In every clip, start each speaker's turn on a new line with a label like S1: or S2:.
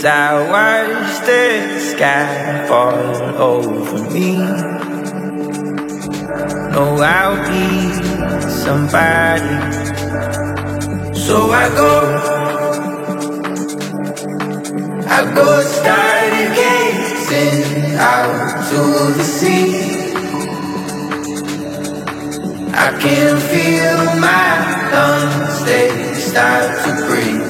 S1: As I watch the sky fall over me, No, I'll be somebody. So I go, I go start gazing out to the sea. I can feel my lungs, they start to breathe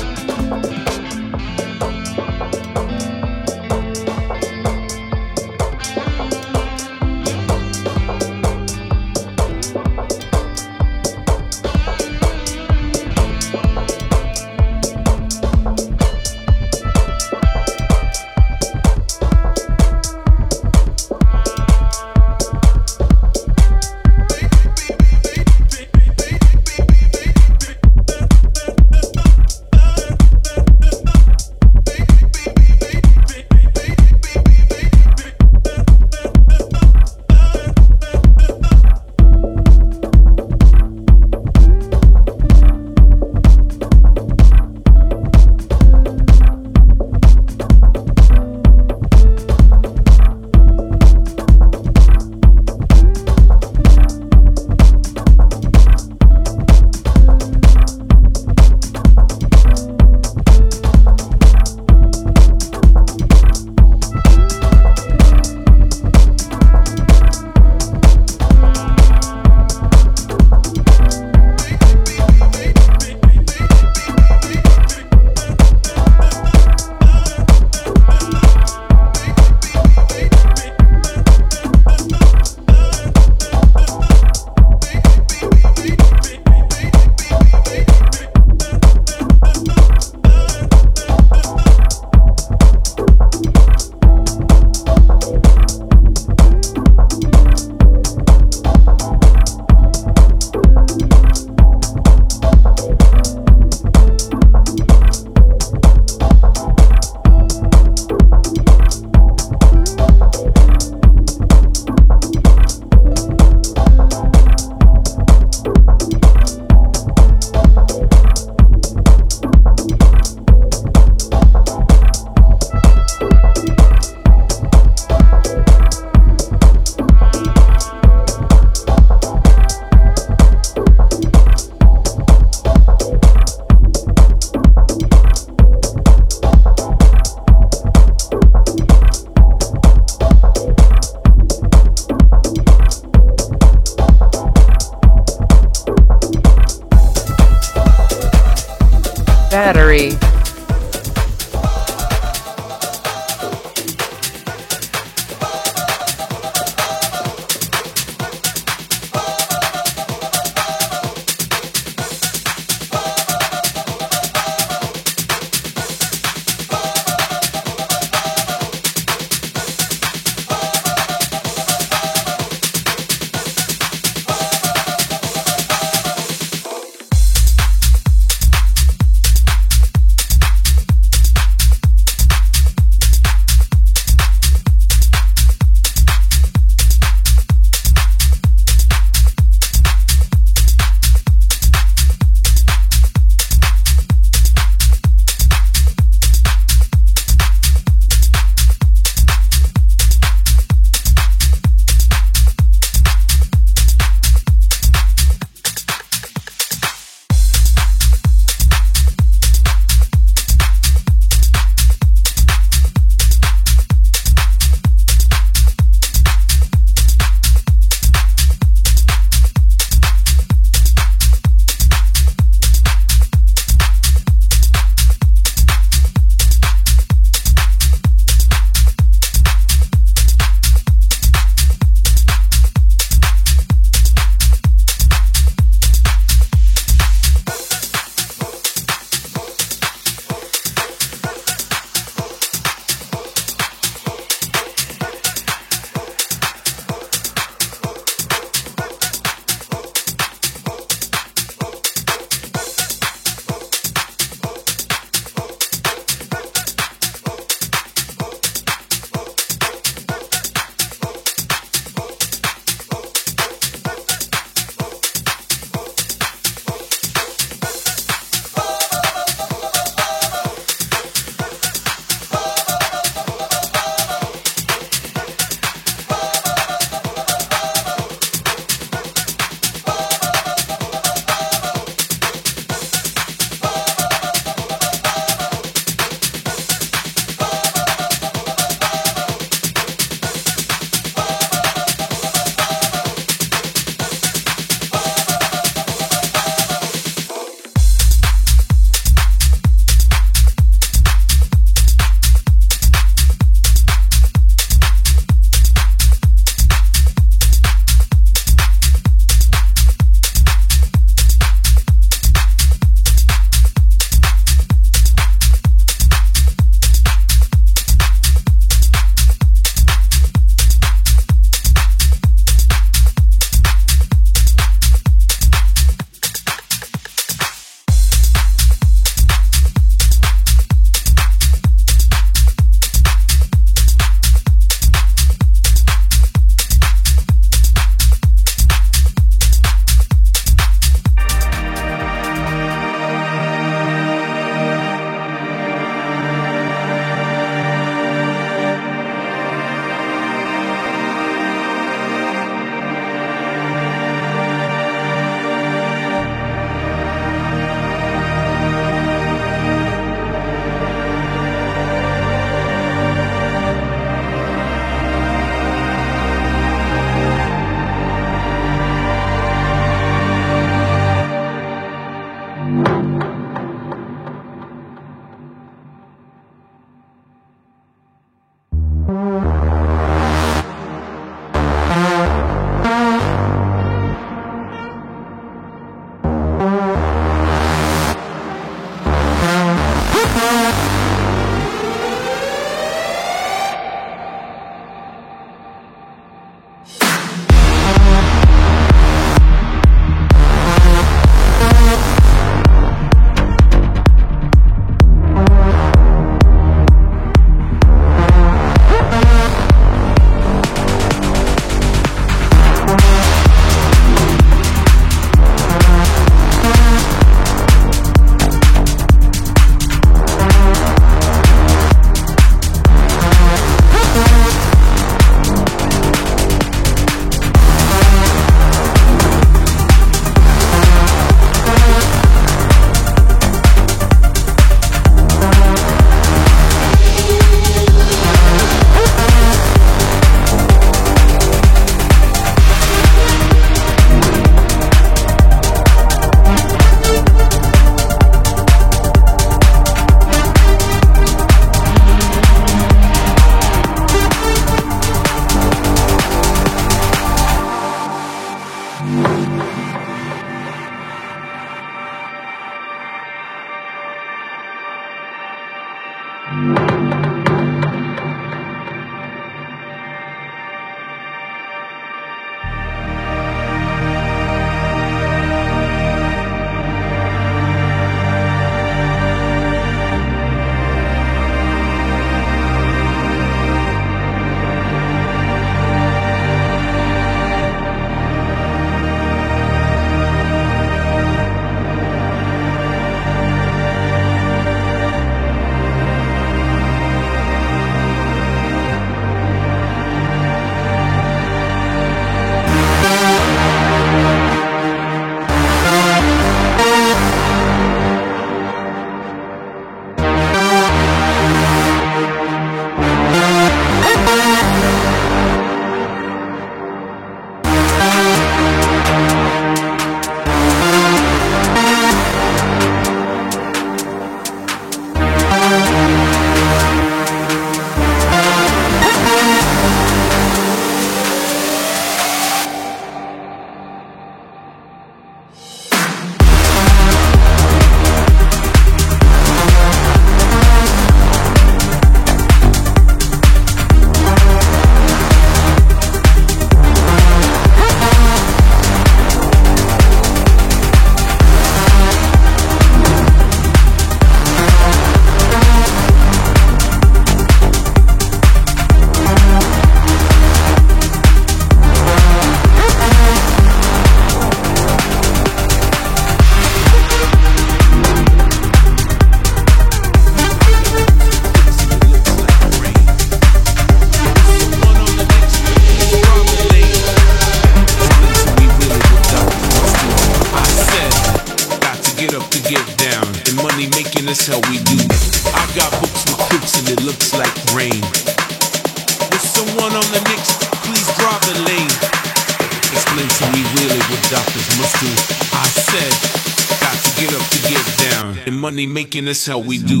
S2: and this how we do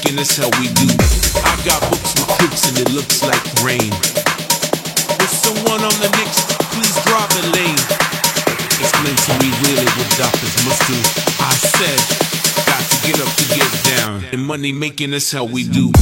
S2: thinking that's how we do.
S1: I got books with cooks and it looks like rain. With someone on the Knicks, please drive the lane. Explain to me really what doctors must do. I
S3: said, got to get up to get down. And money making that's how we
S4: do.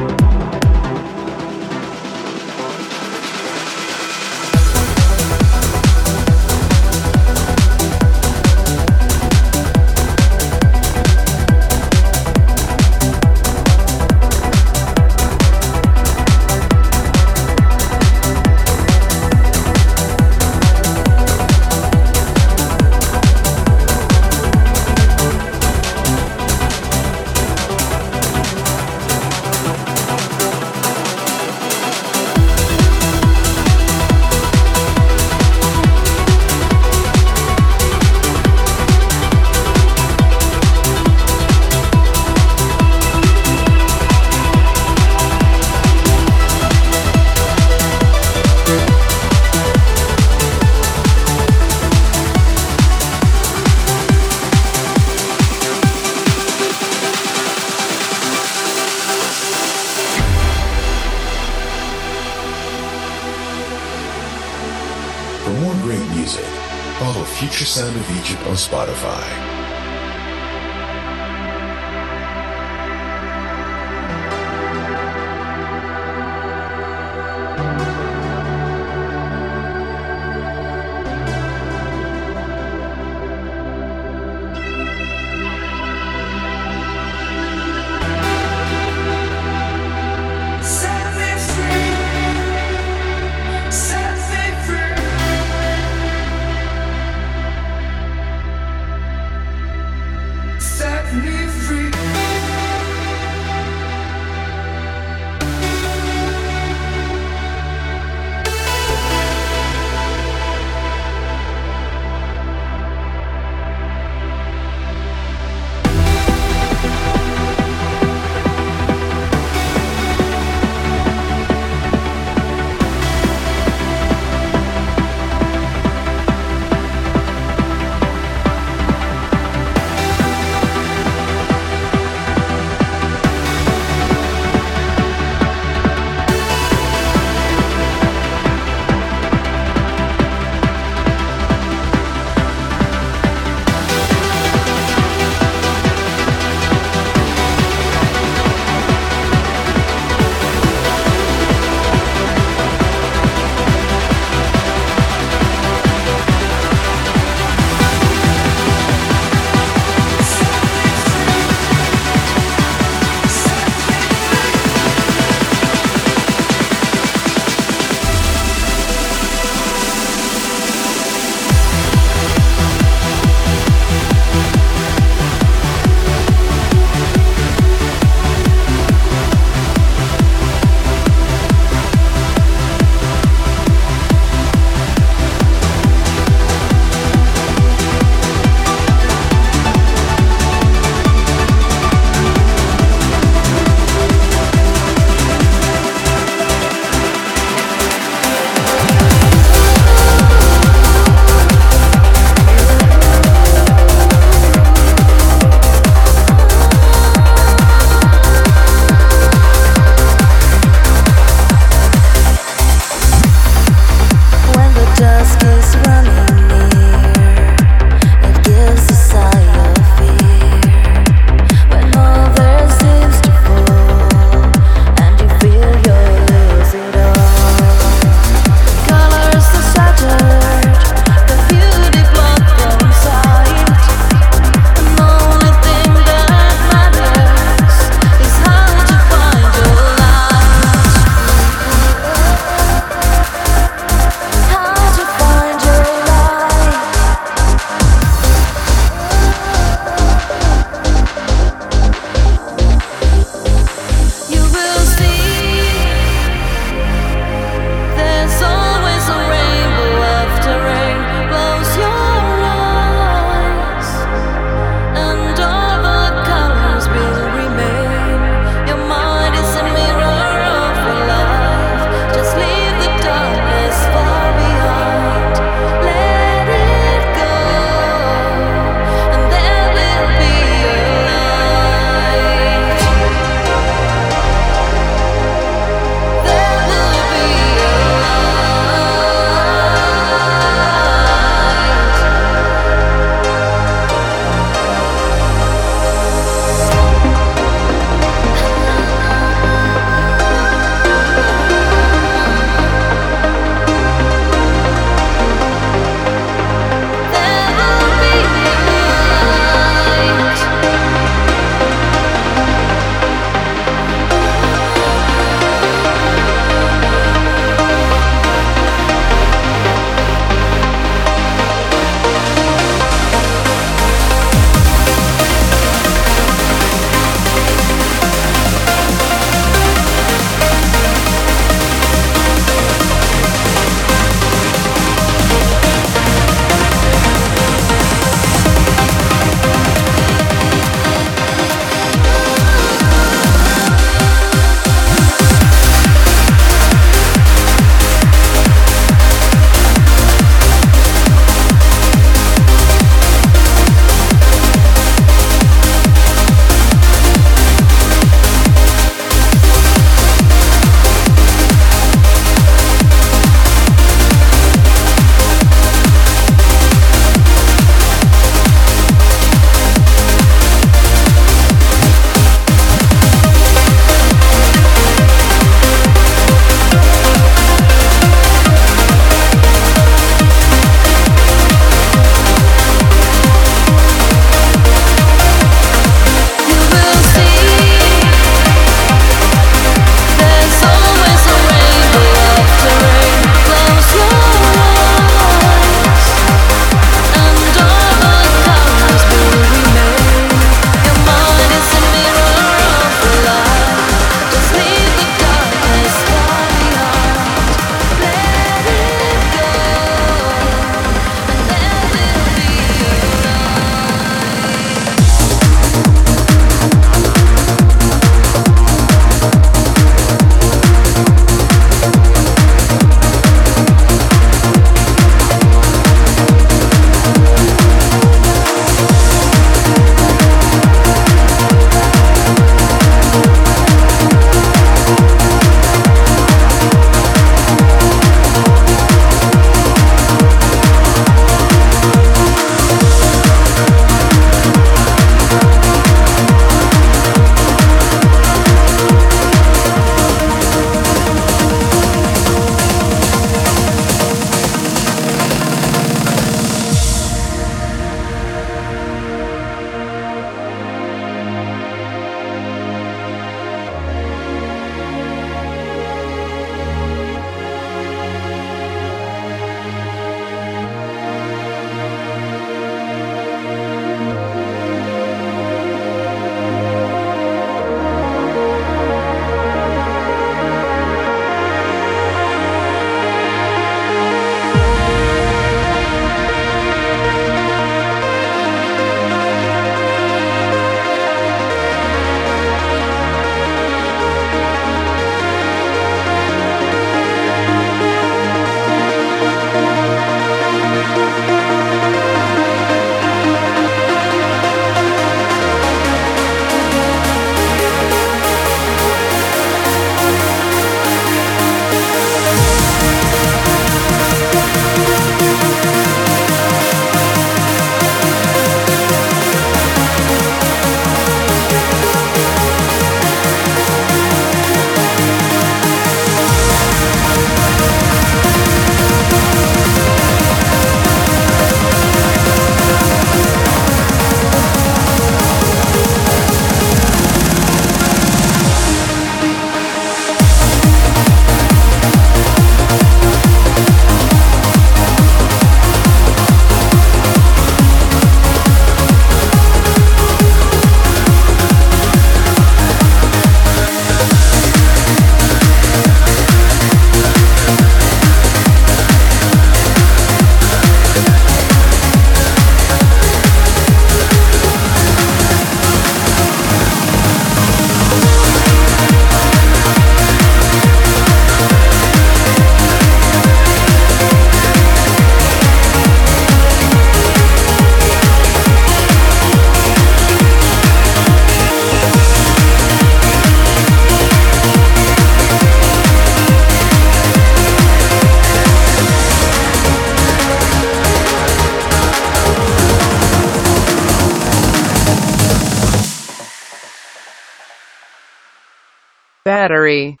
S5: Battery